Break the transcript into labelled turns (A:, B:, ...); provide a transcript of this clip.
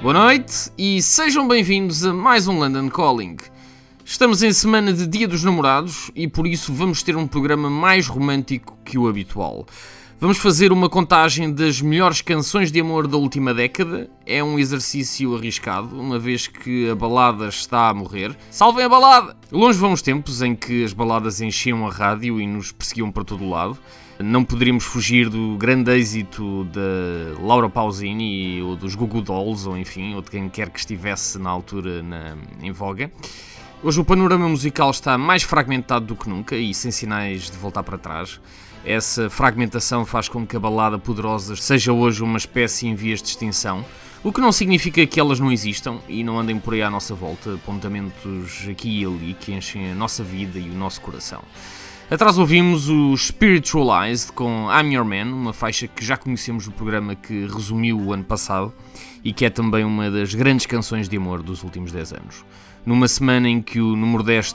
A: Boa noite e sejam bem-vindos a mais um London Calling. Estamos em semana de Dia dos Namorados e por isso vamos ter um programa mais romântico que o habitual. Vamos fazer uma contagem das melhores canções de amor da última década. É um exercício arriscado, uma vez que a balada está a morrer. Salvem a balada! Longe vão os tempos em que as baladas enchiam a rádio e nos perseguiam para todo lado. Não poderíamos fugir do grande êxito da Laura Pausini ou dos Google Dolls, ou enfim, ou de quem quer que estivesse na altura na, em voga. Hoje o panorama musical está mais fragmentado do que nunca e sem sinais de voltar para trás. Essa fragmentação faz com que a balada poderosa seja hoje uma espécie em vias de extinção, o que não significa que elas não existam e não andem por aí à nossa volta, apontamentos aqui e ali que enchem a nossa vida e o nosso coração. Atrás ouvimos o Spiritualized com I'm Your Man, uma faixa que já conhecemos no programa que resumiu o ano passado e que é também uma das grandes canções de amor dos últimos 10 anos. Numa semana em que o no Nordeste